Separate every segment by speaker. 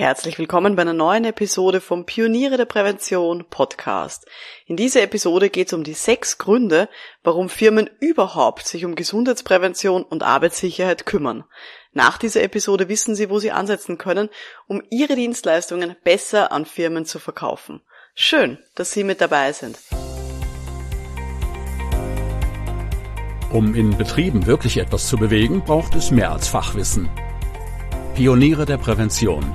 Speaker 1: Herzlich willkommen bei einer neuen Episode vom Pioniere der Prävention Podcast. In dieser Episode geht es um die sechs Gründe, warum Firmen überhaupt sich um Gesundheitsprävention und Arbeitssicherheit kümmern. Nach dieser Episode wissen Sie, wo Sie ansetzen können, um Ihre Dienstleistungen besser an Firmen zu verkaufen. Schön, dass Sie mit dabei sind.
Speaker 2: Um in Betrieben wirklich etwas zu bewegen, braucht es mehr als Fachwissen. Pioniere der Prävention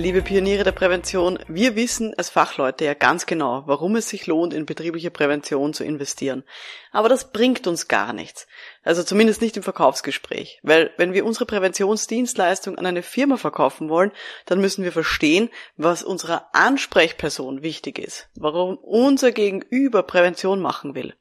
Speaker 1: Liebe Pioniere der Prävention, wir wissen als Fachleute ja ganz genau, warum es sich lohnt, in betriebliche Prävention zu investieren. Aber das bringt uns gar nichts. Also zumindest nicht im Verkaufsgespräch. Weil wenn wir unsere Präventionsdienstleistung an eine Firma verkaufen wollen, dann müssen wir verstehen, was unserer Ansprechperson wichtig ist. Warum unser Gegenüber Prävention machen will.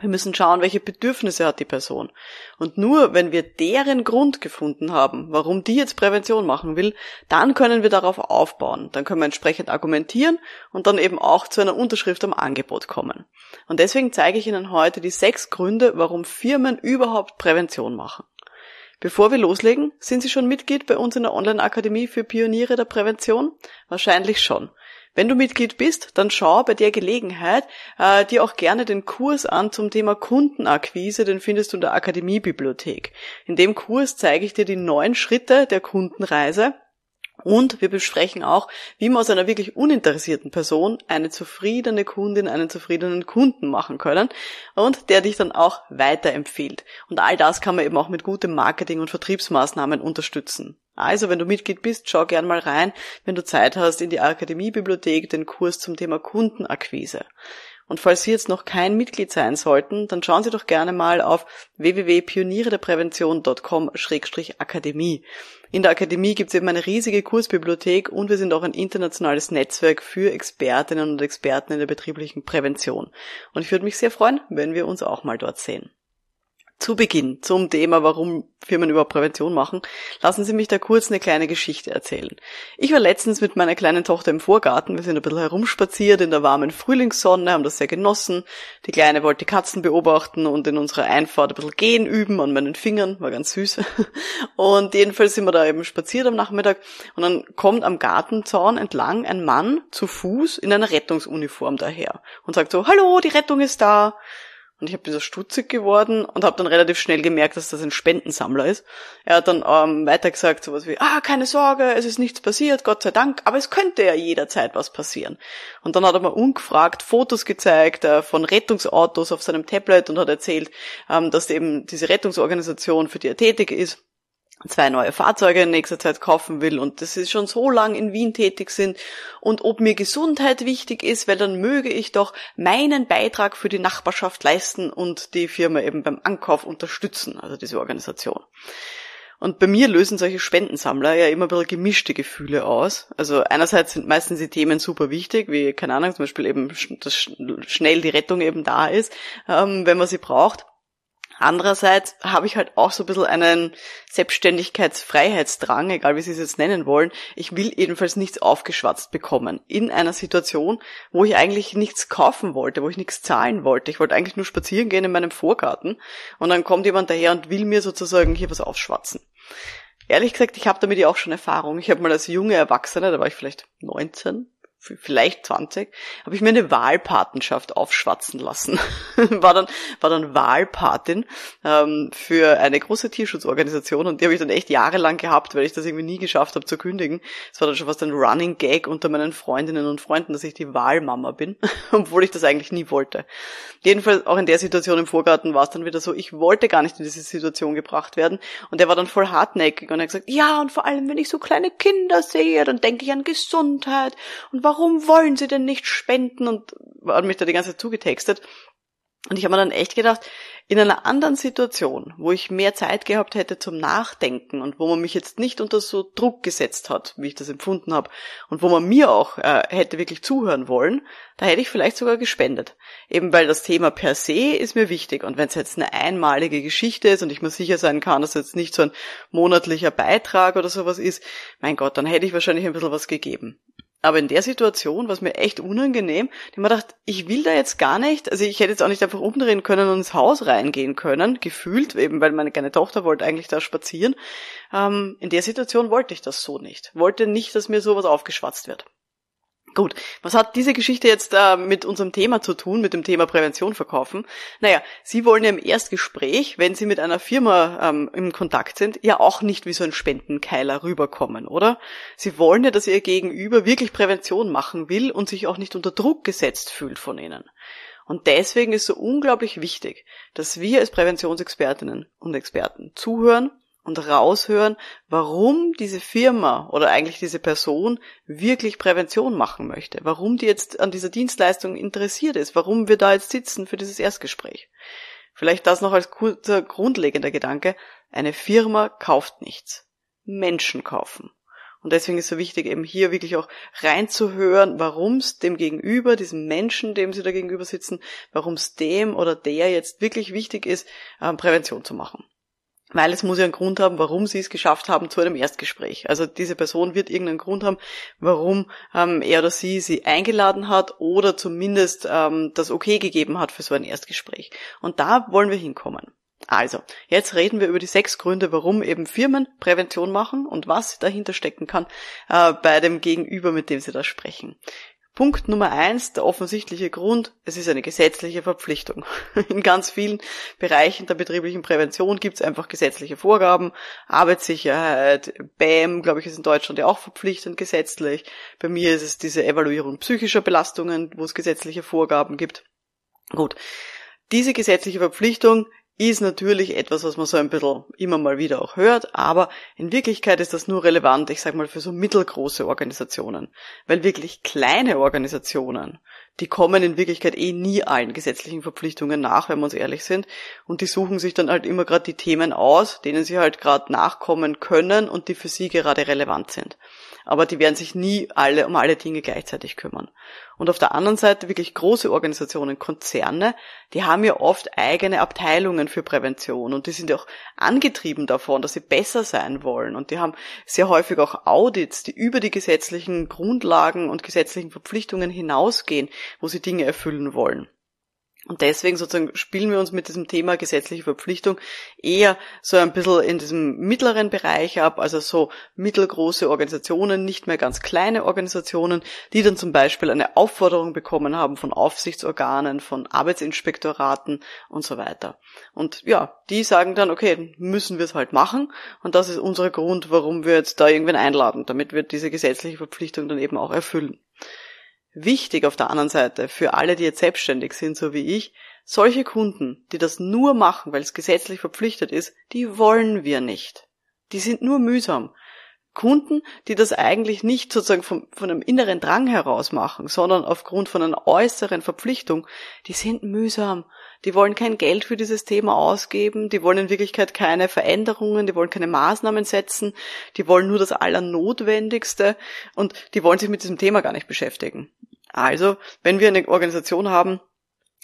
Speaker 1: Wir müssen schauen, welche Bedürfnisse hat die Person. Und nur wenn wir deren Grund gefunden haben, warum die jetzt Prävention machen will, dann können wir darauf aufbauen. Dann können wir entsprechend argumentieren und dann eben auch zu einer Unterschrift am Angebot kommen. Und deswegen zeige ich Ihnen heute die sechs Gründe, warum Firmen überhaupt Prävention machen. Bevor wir loslegen, sind Sie schon Mitglied bei uns in der Online-Akademie für Pioniere der Prävention? Wahrscheinlich schon. Wenn du Mitglied bist, dann schau bei der Gelegenheit äh, dir auch gerne den Kurs an zum Thema Kundenakquise, den findest du in der Akademiebibliothek. In dem Kurs zeige ich dir die neun Schritte der Kundenreise und wir besprechen auch, wie wir aus einer wirklich uninteressierten Person eine zufriedene Kundin, einen zufriedenen Kunden machen können und der dich dann auch weiterempfiehlt. Und all das kann man eben auch mit gutem Marketing und Vertriebsmaßnahmen unterstützen. Also, wenn du Mitglied bist, schau gern mal rein, wenn du Zeit hast, in die Akademiebibliothek den Kurs zum Thema Kundenakquise. Und falls Sie jetzt noch kein Mitglied sein sollten, dann schauen Sie doch gerne mal auf www.pionierederprävention.com-akademie. In der Akademie gibt es eben eine riesige Kursbibliothek und wir sind auch ein internationales Netzwerk für Expertinnen und Experten in der betrieblichen Prävention. Und ich würde mich sehr freuen, wenn wir uns auch mal dort sehen. Zu Beginn zum Thema, warum Firmen über Prävention machen, lassen Sie mich da kurz eine kleine Geschichte erzählen. Ich war letztens mit meiner kleinen Tochter im Vorgarten, wir sind ein bisschen herumspaziert in der warmen Frühlingssonne, haben das sehr genossen. Die Kleine wollte die Katzen beobachten und in unserer Einfahrt ein bisschen gehen üben an meinen Fingern, war ganz süß. Und jedenfalls sind wir da eben spaziert am Nachmittag und dann kommt am Gartenzaun entlang ein Mann zu Fuß in einer Rettungsuniform daher und sagt so, hallo, die Rettung ist da. Und ich habe wieder stutzig geworden und habe dann relativ schnell gemerkt, dass das ein Spendensammler ist. Er hat dann ähm, weiter gesagt sowas wie, ah, keine Sorge, es ist nichts passiert, Gott sei Dank, aber es könnte ja jederzeit was passieren. Und dann hat er mir ungefragt Fotos gezeigt äh, von Rettungsautos auf seinem Tablet und hat erzählt, ähm, dass eben diese Rettungsorganisation, für die er tätig ist, zwei neue Fahrzeuge in nächster Zeit kaufen will und dass sie schon so lang in Wien tätig sind und ob mir Gesundheit wichtig ist, weil dann möge ich doch meinen Beitrag für die Nachbarschaft leisten und die Firma eben beim Ankauf unterstützen, also diese Organisation. Und bei mir lösen solche Spendensammler ja immer bisschen gemischte Gefühle aus. Also einerseits sind meistens die Themen super wichtig, wie, keine Ahnung, zum Beispiel eben, dass schnell die Rettung eben da ist, ähm, wenn man sie braucht. Andererseits habe ich halt auch so ein bisschen einen Selbstständigkeitsfreiheitsdrang, egal wie Sie es jetzt nennen wollen. Ich will jedenfalls nichts aufgeschwatzt bekommen. In einer Situation, wo ich eigentlich nichts kaufen wollte, wo ich nichts zahlen wollte. Ich wollte eigentlich nur spazieren gehen in meinem Vorgarten und dann kommt jemand daher und will mir sozusagen hier was aufschwatzen. Ehrlich gesagt, ich habe damit ja auch schon Erfahrung. Ich habe mal als junge Erwachsene, da war ich vielleicht 19, vielleicht 20, habe ich mir eine Wahlpatenschaft aufschwatzen lassen. war dann war dann Wahlpatin ähm, für eine große Tierschutzorganisation und die habe ich dann echt jahrelang gehabt, weil ich das irgendwie nie geschafft habe zu kündigen. Es war dann schon fast ein Running Gag unter meinen Freundinnen und Freunden, dass ich die Wahlmama bin, obwohl ich das eigentlich nie wollte. Jedenfalls auch in der Situation im Vorgarten war es dann wieder so, ich wollte gar nicht in diese Situation gebracht werden und er war dann voll hartnäckig und er hat gesagt, ja und vor allem wenn ich so kleine Kinder sehe, dann denke ich an Gesundheit und warum wollen sie denn nicht spenden? Und hat mich da die ganze Zeit zugetextet. Und ich habe mir dann echt gedacht, In einer anderen Situation, wo ich mehr Zeit gehabt hätte zum Nachdenken und wo man mich jetzt nicht unter so Druck gesetzt hat, wie ich das empfunden habe, und wo man mir auch äh, hätte wirklich zuhören wollen, da hätte ich vielleicht sogar gespendet. Eben weil das Thema per se ist mir wichtig. Und wenn es jetzt eine einmalige Geschichte ist und ich mir sicher sein kann, dass es jetzt nicht so ein monatlicher Beitrag oder sowas ist, mein Gott, dann hätte ich wahrscheinlich ein bisschen was gegeben. Aber in der Situation war es mir echt unangenehm. Ich habe mir gedacht, ich will da jetzt gar nicht, also ich hätte jetzt auch nicht einfach umdrehen können und ins Haus reingehen können, gefühlt, eben weil meine kleine Tochter wollte eigentlich da spazieren. Ähm, in der Situation wollte ich das so nicht. Wollte nicht, dass mir sowas aufgeschwatzt wird. Gut, was hat diese Geschichte jetzt äh, mit unserem Thema zu tun, mit dem Thema Prävention verkaufen? Naja, Sie wollen ja im Erstgespräch, wenn Sie mit einer Firma ähm, im Kontakt sind, ja auch nicht wie so ein Spendenkeiler rüberkommen, oder? Sie wollen ja, dass Ihr Gegenüber wirklich Prävention machen will und sich auch nicht unter Druck gesetzt fühlt von Ihnen. Und deswegen ist so unglaublich wichtig, dass wir als Präventionsexpertinnen und Experten zuhören, und raushören, warum diese Firma oder eigentlich diese Person wirklich Prävention machen möchte, warum die jetzt an dieser Dienstleistung interessiert ist, warum wir da jetzt sitzen für dieses Erstgespräch. Vielleicht das noch als kurzer grundlegender Gedanke. Eine Firma kauft nichts. Menschen kaufen. Und deswegen ist es so wichtig, eben hier wirklich auch reinzuhören, warum es dem Gegenüber, diesem Menschen, dem sie da gegenüber sitzen, warum es dem oder der jetzt wirklich wichtig ist, ähm, Prävention zu machen. Weil es muss ja einen Grund haben, warum sie es geschafft haben zu einem Erstgespräch. Also diese Person wird irgendeinen Grund haben, warum ähm, er oder sie sie eingeladen hat oder zumindest ähm, das Okay gegeben hat für so ein Erstgespräch. Und da wollen wir hinkommen. Also, jetzt reden wir über die sechs Gründe, warum eben Firmen Prävention machen und was dahinter stecken kann äh, bei dem Gegenüber, mit dem sie da sprechen. Punkt Nummer eins, der offensichtliche Grund, es ist eine gesetzliche Verpflichtung. In ganz vielen Bereichen der betrieblichen Prävention gibt es einfach gesetzliche Vorgaben. Arbeitssicherheit, BAM, glaube ich, ist in Deutschland ja auch verpflichtend gesetzlich. Bei mir ist es diese Evaluierung psychischer Belastungen, wo es gesetzliche Vorgaben gibt. Gut. Diese gesetzliche Verpflichtung ist natürlich etwas, was man so ein bisschen immer mal wieder auch hört, aber in Wirklichkeit ist das nur relevant, ich sag mal, für so mittelgroße Organisationen. Weil wirklich kleine Organisationen, die kommen in Wirklichkeit eh nie allen gesetzlichen Verpflichtungen nach, wenn wir uns ehrlich sind. Und die suchen sich dann halt immer gerade die Themen aus, denen sie halt gerade nachkommen können und die für sie gerade relevant sind aber die werden sich nie alle um alle Dinge gleichzeitig kümmern. Und auf der anderen Seite wirklich große Organisationen, Konzerne, die haben ja oft eigene Abteilungen für Prävention und die sind ja auch angetrieben davon, dass sie besser sein wollen und die haben sehr häufig auch Audits, die über die gesetzlichen Grundlagen und gesetzlichen Verpflichtungen hinausgehen, wo sie Dinge erfüllen wollen. Und deswegen sozusagen spielen wir uns mit diesem Thema gesetzliche Verpflichtung eher so ein bisschen in diesem mittleren Bereich ab, also so mittelgroße Organisationen, nicht mehr ganz kleine Organisationen, die dann zum Beispiel eine Aufforderung bekommen haben von Aufsichtsorganen, von Arbeitsinspektoraten und so weiter. Und ja, die sagen dann, okay, müssen wir es halt machen. Und das ist unser Grund, warum wir jetzt da irgendwen einladen, damit wir diese gesetzliche Verpflichtung dann eben auch erfüllen. Wichtig auf der anderen Seite für alle, die jetzt selbstständig sind, so wie ich, solche Kunden, die das nur machen, weil es gesetzlich verpflichtet ist, die wollen wir nicht. Die sind nur mühsam. Kunden, die das eigentlich nicht sozusagen von, von einem inneren Drang heraus machen, sondern aufgrund von einer äußeren Verpflichtung, die sind mühsam. Die wollen kein Geld für dieses Thema ausgeben, die wollen in Wirklichkeit keine Veränderungen, die wollen keine Maßnahmen setzen, die wollen nur das Allernotwendigste und die wollen sich mit diesem Thema gar nicht beschäftigen. Also, wenn wir eine Organisation haben,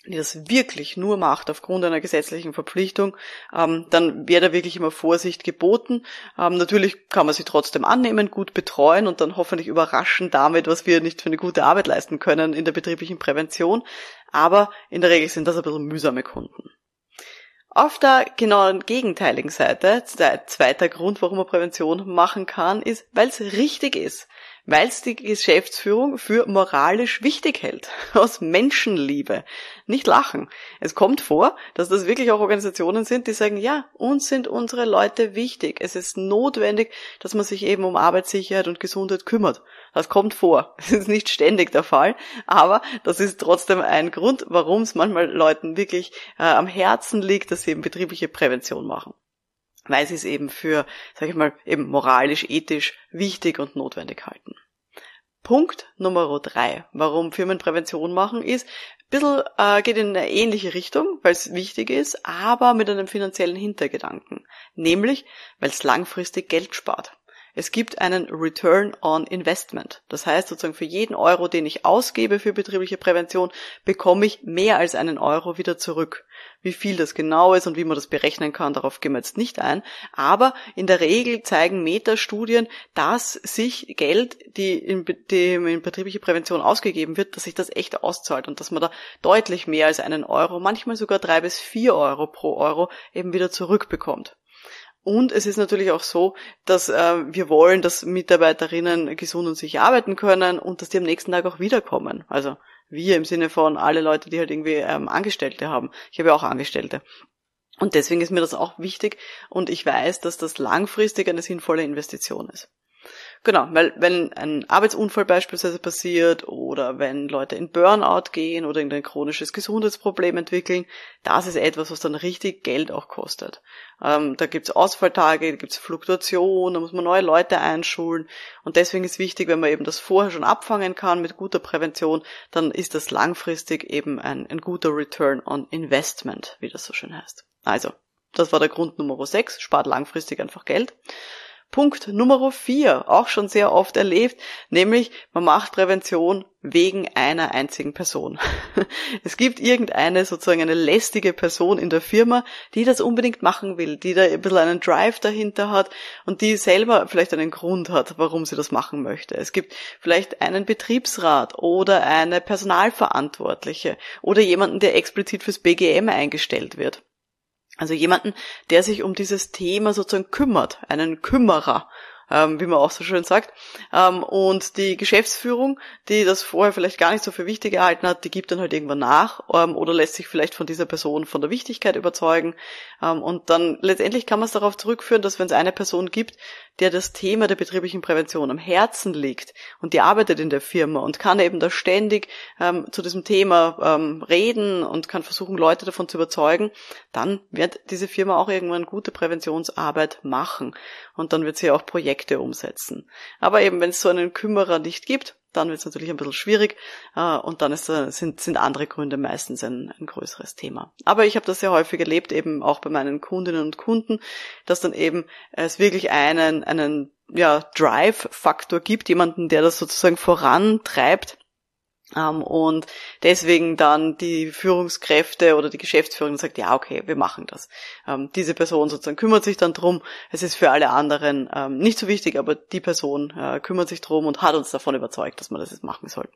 Speaker 1: die das wirklich nur macht aufgrund einer gesetzlichen Verpflichtung, ähm, dann wäre da wirklich immer Vorsicht geboten. Ähm, natürlich kann man sie trotzdem annehmen, gut betreuen und dann hoffentlich überraschen damit, was wir nicht für eine gute Arbeit leisten können in der betrieblichen Prävention. Aber in der Regel sind das ein bisschen mühsame Kunden. Auf der genauen gegenteiligen Seite, der zweite Grund, warum man Prävention machen kann, ist, weil es richtig ist weil es die Geschäftsführung für moralisch wichtig hält, aus Menschenliebe. Nicht lachen. Es kommt vor, dass das wirklich auch Organisationen sind, die sagen, ja, uns sind unsere Leute wichtig. Es ist notwendig, dass man sich eben um Arbeitssicherheit und Gesundheit kümmert. Das kommt vor. Es ist nicht ständig der Fall, aber das ist trotzdem ein Grund, warum es manchmal Leuten wirklich äh, am Herzen liegt, dass sie eben betriebliche Prävention machen weil sie es eben für, sag ich mal, eben moralisch, ethisch wichtig und notwendig halten. Punkt Nummer drei, warum Firmen Prävention machen, ist, bisschen äh, geht in eine ähnliche Richtung, weil es wichtig ist, aber mit einem finanziellen Hintergedanken. Nämlich, weil es langfristig Geld spart. Es gibt einen Return on Investment. Das heißt sozusagen für jeden Euro, den ich ausgebe für betriebliche Prävention, bekomme ich mehr als einen Euro wieder zurück. Wie viel das genau ist und wie man das berechnen kann, darauf gehen wir jetzt nicht ein. Aber in der Regel zeigen Metastudien, dass sich Geld, die in, die in betriebliche Prävention ausgegeben wird, dass sich das echt auszahlt und dass man da deutlich mehr als einen Euro, manchmal sogar drei bis vier Euro pro Euro eben wieder zurückbekommt. Und es ist natürlich auch so, dass äh, wir wollen, dass Mitarbeiterinnen gesund und sicher arbeiten können und dass die am nächsten Tag auch wiederkommen. Also wir im Sinne von alle Leute, die halt irgendwie ähm, Angestellte haben. Ich habe ja auch Angestellte. Und deswegen ist mir das auch wichtig und ich weiß, dass das langfristig eine sinnvolle Investition ist. Genau, weil wenn ein Arbeitsunfall beispielsweise passiert oder wenn Leute in Burnout gehen oder irgendein chronisches Gesundheitsproblem entwickeln, das ist etwas, was dann richtig Geld auch kostet. Ähm, da gibt's Ausfalltage, da gibt's Fluktuation, da muss man neue Leute einschulen und deswegen ist wichtig, wenn man eben das vorher schon abfangen kann mit guter Prävention, dann ist das langfristig eben ein, ein guter Return on Investment, wie das so schön heißt. Also, das war der Grund Nummer 6, spart langfristig einfach Geld. Punkt Nummer vier, auch schon sehr oft erlebt, nämlich man macht Prävention wegen einer einzigen Person. Es gibt irgendeine sozusagen eine lästige Person in der Firma, die das unbedingt machen will, die da ein bisschen einen Drive dahinter hat und die selber vielleicht einen Grund hat, warum sie das machen möchte. Es gibt vielleicht einen Betriebsrat oder eine Personalverantwortliche oder jemanden, der explizit fürs BGM eingestellt wird. Also jemanden, der sich um dieses Thema sozusagen kümmert, einen Kümmerer ähm, wie man auch so schön sagt. Ähm, und die Geschäftsführung, die das vorher vielleicht gar nicht so für wichtig gehalten hat, die gibt dann halt irgendwann nach ähm, oder lässt sich vielleicht von dieser Person von der Wichtigkeit überzeugen. Ähm, und dann letztendlich kann man es darauf zurückführen, dass wenn es eine Person gibt, der das Thema der betrieblichen Prävention am Herzen liegt und die arbeitet in der Firma und kann eben da ständig ähm, zu diesem Thema ähm, reden und kann versuchen, Leute davon zu überzeugen, dann wird diese Firma auch irgendwann gute Präventionsarbeit machen. Und dann wird sie auch Projekte umsetzen. Aber eben, wenn es so einen Kümmerer nicht gibt, dann wird es natürlich ein bisschen schwierig äh, und dann ist, äh, sind, sind andere Gründe meistens ein, ein größeres Thema. Aber ich habe das sehr häufig erlebt, eben auch bei meinen Kundinnen und Kunden, dass dann eben es wirklich einen, einen ja, Drive-Faktor gibt, jemanden, der das sozusagen vorantreibt und deswegen dann die Führungskräfte oder die Geschäftsführung sagt, ja, okay, wir machen das. Ähm, diese Person sozusagen kümmert sich dann drum. Es ist für alle anderen ähm, nicht so wichtig, aber die Person äh, kümmert sich drum und hat uns davon überzeugt, dass wir das jetzt machen sollten.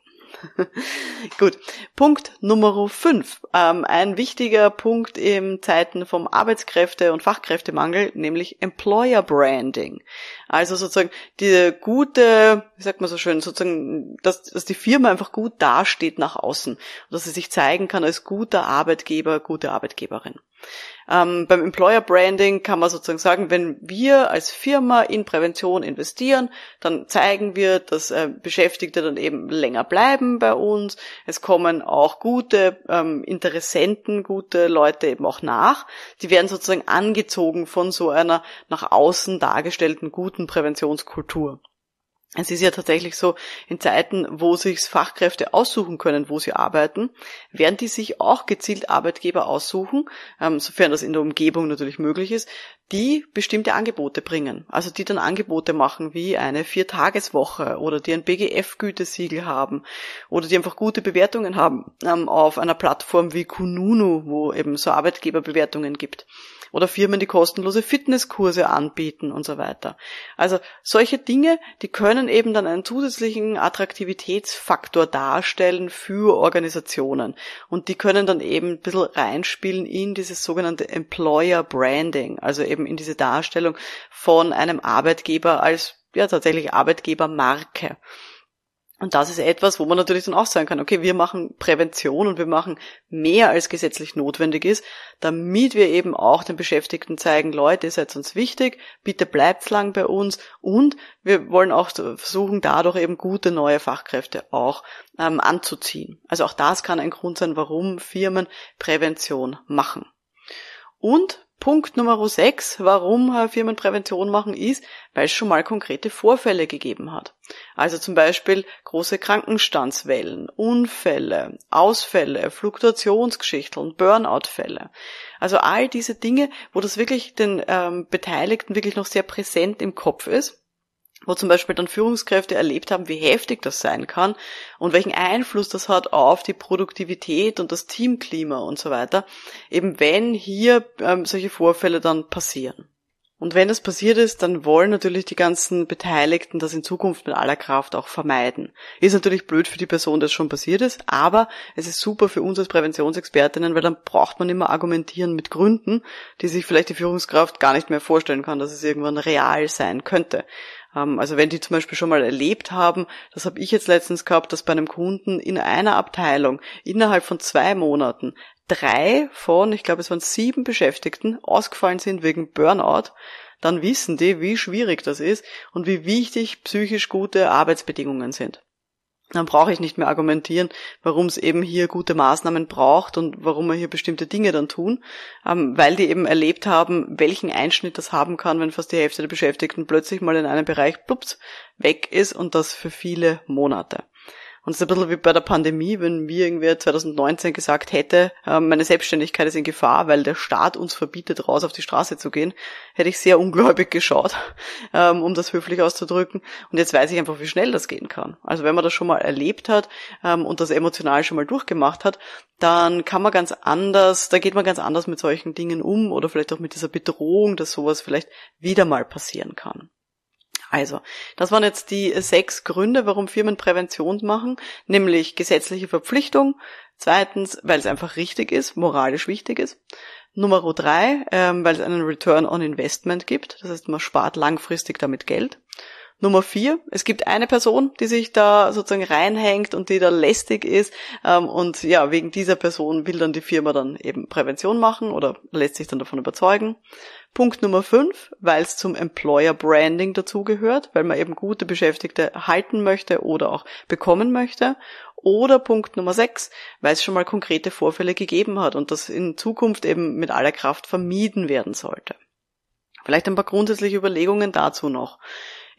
Speaker 1: Gut. Punkt Nummer 5. Ähm, ein wichtiger Punkt in Zeiten vom Arbeitskräfte- und Fachkräftemangel, nämlich Employer Branding. Also sozusagen die gute, wie sagt man so schön, sozusagen, dass, dass die Firma einfach gut dasteht nach außen dass sie sich zeigen kann als guter Arbeitgeber, gute Arbeitgeberin. Ähm, beim Employer Branding kann man sozusagen sagen, wenn wir als Firma in Prävention investieren, dann zeigen wir, dass äh, Beschäftigte dann eben länger bleiben bei uns. Es kommen auch gute ähm, Interessenten, gute Leute eben auch nach. Die werden sozusagen angezogen von so einer nach außen dargestellten guten Präventionskultur. Es ist ja tatsächlich so, in Zeiten, wo sich Fachkräfte aussuchen können, wo sie arbeiten, werden die sich auch gezielt Arbeitgeber aussuchen, ähm, sofern das in der Umgebung natürlich möglich ist, die bestimmte Angebote bringen. Also die dann Angebote machen wie eine Viertageswoche oder die ein BGF-Gütesiegel haben oder die einfach gute Bewertungen haben ähm, auf einer Plattform wie Kununu, wo eben so Arbeitgeberbewertungen gibt oder Firmen, die kostenlose Fitnesskurse anbieten und so weiter. Also solche Dinge, die können eben dann einen zusätzlichen Attraktivitätsfaktor darstellen für Organisationen und die können dann eben ein bisschen reinspielen in dieses sogenannte Employer Branding, also eben in diese Darstellung von einem Arbeitgeber als ja tatsächlich Arbeitgebermarke. Und das ist etwas, wo man natürlich dann auch sagen kann, okay, wir machen Prävention und wir machen mehr als gesetzlich notwendig ist, damit wir eben auch den Beschäftigten zeigen, Leute, ihr seid uns wichtig, bitte bleibt lang bei uns und wir wollen auch versuchen, dadurch eben gute neue Fachkräfte auch ähm, anzuziehen. Also auch das kann ein Grund sein, warum Firmen Prävention machen. Und Punkt Nummer 6, warum Firmen Prävention machen, ist, weil es schon mal konkrete Vorfälle gegeben hat. Also zum Beispiel große Krankenstandswellen, Unfälle, Ausfälle, Fluktuationsgeschichten, Burnout-Fälle. Also all diese Dinge, wo das wirklich den ähm, Beteiligten wirklich noch sehr präsent im Kopf ist wo zum Beispiel dann Führungskräfte erlebt haben, wie heftig das sein kann und welchen Einfluss das hat auf die Produktivität und das Teamklima und so weiter, eben wenn hier ähm, solche Vorfälle dann passieren. Und wenn das passiert ist, dann wollen natürlich die ganzen Beteiligten das in Zukunft mit aller Kraft auch vermeiden. Ist natürlich blöd für die Person, dass schon passiert ist, aber es ist super für uns als Präventionsexpertinnen, weil dann braucht man immer argumentieren mit Gründen, die sich vielleicht die Führungskraft gar nicht mehr vorstellen kann, dass es irgendwann real sein könnte. Ähm, also wenn die zum Beispiel schon mal erlebt haben, das habe ich jetzt letztens gehabt, dass bei einem Kunden in einer Abteilung innerhalb von zwei Monaten drei von, ich glaube es waren sieben Beschäftigten, ausgefallen sind wegen Burnout, dann wissen die, wie schwierig das ist und wie wichtig psychisch gute Arbeitsbedingungen sind dann brauche ich nicht mehr argumentieren, warum es eben hier gute Maßnahmen braucht und warum wir hier bestimmte Dinge dann tun, ähm, weil die eben erlebt haben, welchen Einschnitt das haben kann, wenn fast die Hälfte der Beschäftigten plötzlich mal in einem Bereich plups weg ist und das für viele Monate. Und es ist ein bisschen wie bei der Pandemie, wenn mir irgendwie 2019 gesagt hätte, ähm, meine Selbstständigkeit ist in Gefahr, weil der Staat uns verbietet, raus auf die Straße zu gehen, hätte ich sehr ungläubig geschaut, ähm, um das höflich auszudrücken. Und jetzt weiß ich einfach, wie schnell das gehen kann. Also wenn man das schon mal erlebt hat ähm, und das emotional schon mal durchgemacht hat, dann kann man ganz anders, da geht man ganz anders mit solchen Dingen um oder vielleicht auch mit dieser Bedrohung, dass sowas vielleicht wieder mal passieren kann. Also, das waren jetzt die sechs Gründe, warum Firmen Prävention machen, nämlich gesetzliche Verpflichtung, zweitens, weil es einfach richtig ist, moralisch wichtig ist, Nummer drei, ähm, weil es einen Return on Investment gibt, das heißt, man spart langfristig damit Geld. Nummer vier, es gibt eine Person, die sich da sozusagen reinhängt und die da lästig ist ähm, und ja, wegen dieser Person will dann die Firma dann eben Prävention machen oder lässt sich dann davon überzeugen. Punkt Nummer fünf, weil es zum Employer Branding dazugehört, weil man eben gute Beschäftigte halten möchte oder auch bekommen möchte. Oder Punkt Nummer sechs, weil es schon mal konkrete Vorfälle gegeben hat und das in Zukunft eben mit aller Kraft vermieden werden sollte. Vielleicht ein paar grundsätzliche Überlegungen dazu noch.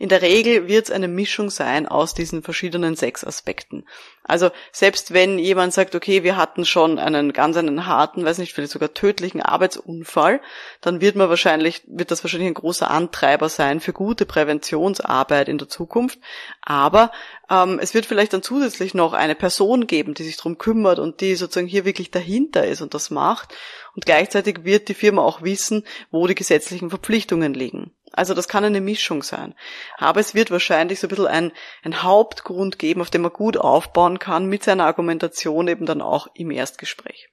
Speaker 1: In der Regel wird es eine Mischung sein aus diesen verschiedenen sechs Aspekten. Also selbst wenn jemand sagt, okay, wir hatten schon einen ganz einen harten, weiß nicht, vielleicht sogar tödlichen Arbeitsunfall, dann wird man wahrscheinlich, wird das wahrscheinlich ein großer Antreiber sein für gute Präventionsarbeit in der Zukunft. Aber ähm, es wird vielleicht dann zusätzlich noch eine Person geben, die sich darum kümmert und die sozusagen hier wirklich dahinter ist und das macht. Und gleichzeitig wird die Firma auch wissen, wo die gesetzlichen Verpflichtungen liegen. Also das kann eine Mischung sein. Aber es wird wahrscheinlich so ein bisschen ein, ein Hauptgrund geben, auf dem man gut aufbauen kann mit seiner Argumentation eben dann auch im Erstgespräch.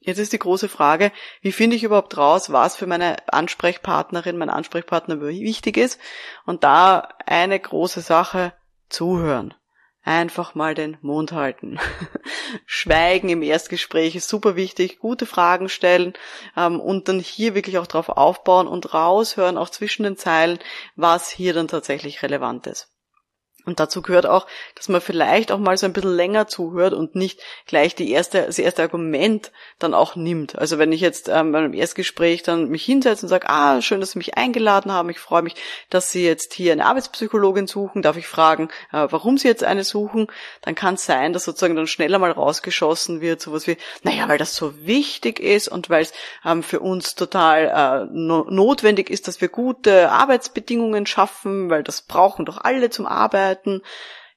Speaker 1: Jetzt ist die große Frage, wie finde ich überhaupt raus, was für meine Ansprechpartnerin, mein Ansprechpartner wichtig ist? Und da eine große Sache, zuhören einfach mal den Mund halten. Schweigen im Erstgespräch ist super wichtig, gute Fragen stellen ähm, und dann hier wirklich auch drauf aufbauen und raushören, auch zwischen den Zeilen, was hier dann tatsächlich relevant ist. Und dazu gehört auch, dass man vielleicht auch mal so ein bisschen länger zuhört und nicht gleich die erste, das erste Argument dann auch nimmt. Also wenn ich jetzt ähm, bei einem Erstgespräch dann mich hinsetze und sage, ah, schön, dass Sie mich eingeladen haben, ich freue mich, dass Sie jetzt hier eine Arbeitspsychologin suchen, darf ich fragen, äh, warum Sie jetzt eine suchen, dann kann es sein, dass sozusagen dann schneller mal rausgeschossen wird, sowas wie, naja, weil das so wichtig ist und weil es ähm, für uns total äh, no notwendig ist, dass wir gute Arbeitsbedingungen schaffen, weil das brauchen doch alle zum Arbeiten Möglichkeiten.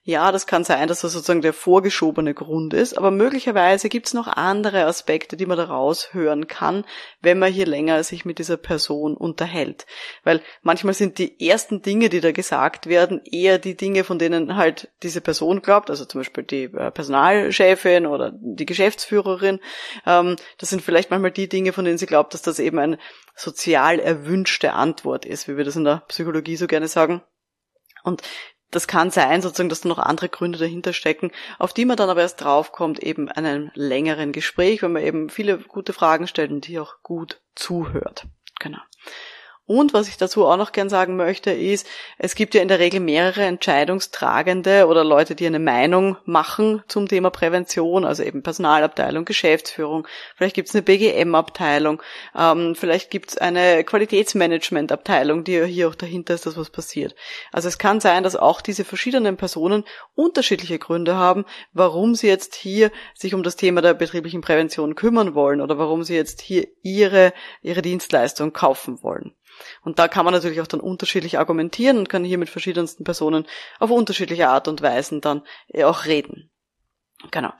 Speaker 1: Ja, das kann sein, dass das sozusagen der vorgeschobene Grund ist, aber möglicherweise gibt es noch andere Aspekte, die man daraus hören kann, wenn man hier länger sich mit dieser Person unterhält. Weil manchmal sind die ersten Dinge, die da gesagt werden, eher die Dinge, von denen halt diese Person glaubt, also zum Beispiel die äh, Personalchefin oder die Geschäftsführerin. Ähm, das sind vielleicht manchmal die Dinge, von denen sie glaubt, dass das eben eine sozial erwünschte Antwort ist, wie wir das in der Psychologie so gerne sagen. Und das kann sein, sozusagen, dass da noch andere Gründe dahinter stecken, auf die man dann aber erst draufkommt, eben an einem längeren Gespräch, wenn man eben viele gute Fragen stellt und die auch gut zuhört. Genau. Und was ich dazu auch noch gern sagen möchte, ist, es gibt ja in der Regel mehrere Entscheidungstragende oder Leute, die eine Meinung machen zum Thema Prävention, also eben Personalabteilung, Geschäftsführung, vielleicht gibt es eine BGM-Abteilung, ähm, vielleicht gibt es eine Qualitätsmanagement-Abteilung, die hier auch dahinter ist, dass was passiert. Also es kann sein, dass auch diese verschiedenen Personen unterschiedliche Gründe haben, warum sie jetzt hier sich um das Thema der betrieblichen Prävention kümmern wollen oder warum sie jetzt hier ihre, ihre Dienstleistung kaufen wollen. Und da kann man natürlich auch dann unterschiedlich argumentieren und kann hier mit verschiedensten Personen auf unterschiedliche Art und Weisen dann äh, auch reden. Genau.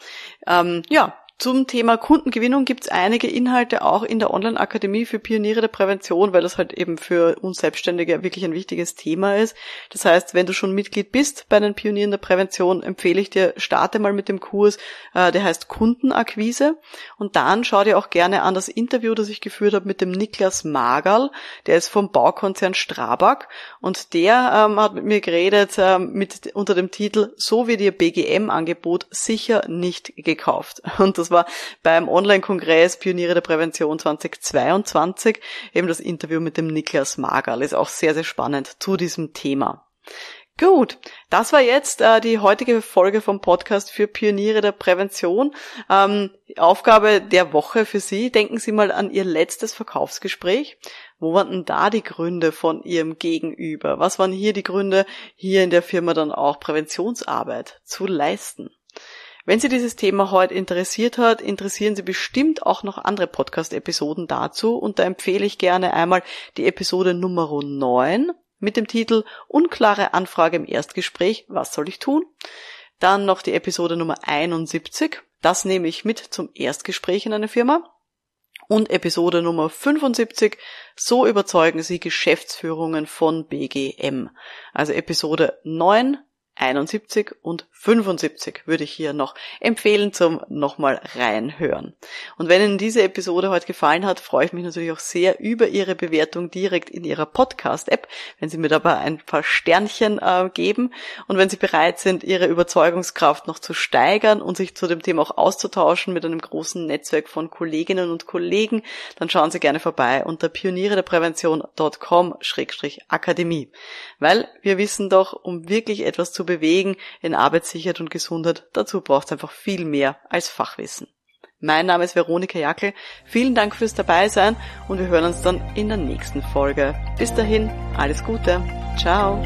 Speaker 1: Ähm, ja, zum Thema Kundengewinnung gibt es einige Inhalte auch in der Online-Akademie für Pioniere der Prävention, weil das halt eben für uns Selbstständige wirklich ein wichtiges Thema ist. Das heißt, wenn du schon Mitglied bist bei den Pionieren der Prävention, empfehle ich dir, starte mal mit dem Kurs, äh, der heißt Kundenakquise. Und dann schau dir auch gerne an das Interview, das ich geführt habe mit dem Niklas Magerl, der ist vom Baukonzern Strabag und der ähm, hat mit mir geredet ähm, mit, unter dem Titel So wird ihr BGM-Angebot sicher nicht gekauft. Und das war beim Online-Kongress Pioniere der Prävention 2022 eben das Interview mit dem Niklas Magerl. Ist auch sehr, sehr spannend zu diesem Thema. Gut, das war jetzt äh, die heutige Folge vom Podcast für Pioniere der Prävention. Ähm, Aufgabe der Woche für Sie. Denken Sie mal an Ihr letztes Verkaufsgespräch. Wo waren denn da die Gründe von Ihrem Gegenüber? Was waren hier die Gründe, hier in der Firma dann auch Präventionsarbeit zu leisten? Wenn Sie dieses Thema heute interessiert hat, interessieren Sie bestimmt auch noch andere Podcast-Episoden dazu und da empfehle ich gerne einmal die Episode Nummer 9 mit dem Titel Unklare Anfrage im Erstgespräch, was soll ich tun? Dann noch die Episode Nummer 71, das nehme ich mit zum Erstgespräch in einer Firma. Und Episode Nummer 75, so überzeugen Sie Geschäftsführungen von BGM. Also Episode 9, 71 und 75 würde ich hier noch empfehlen zum nochmal reinhören. Und wenn Ihnen diese Episode heute gefallen hat, freue ich mich natürlich auch sehr über Ihre Bewertung direkt in Ihrer Podcast-App, wenn Sie mir dabei ein paar Sternchen äh, geben und wenn Sie bereit sind, Ihre Überzeugungskraft noch zu steigern und sich zu dem Thema auch auszutauschen mit einem großen Netzwerk von Kolleginnen und Kollegen, dann schauen Sie gerne vorbei unter pionierederprävention.com-akademie. Weil wir wissen doch, um wirklich etwas bewegen in Arbeitssicherheit und Gesundheit, dazu braucht es einfach viel mehr als Fachwissen. Mein Name ist Veronika Jackel. Vielen Dank fürs Dabeisein und wir hören uns dann in der nächsten Folge. Bis dahin, alles Gute. Ciao.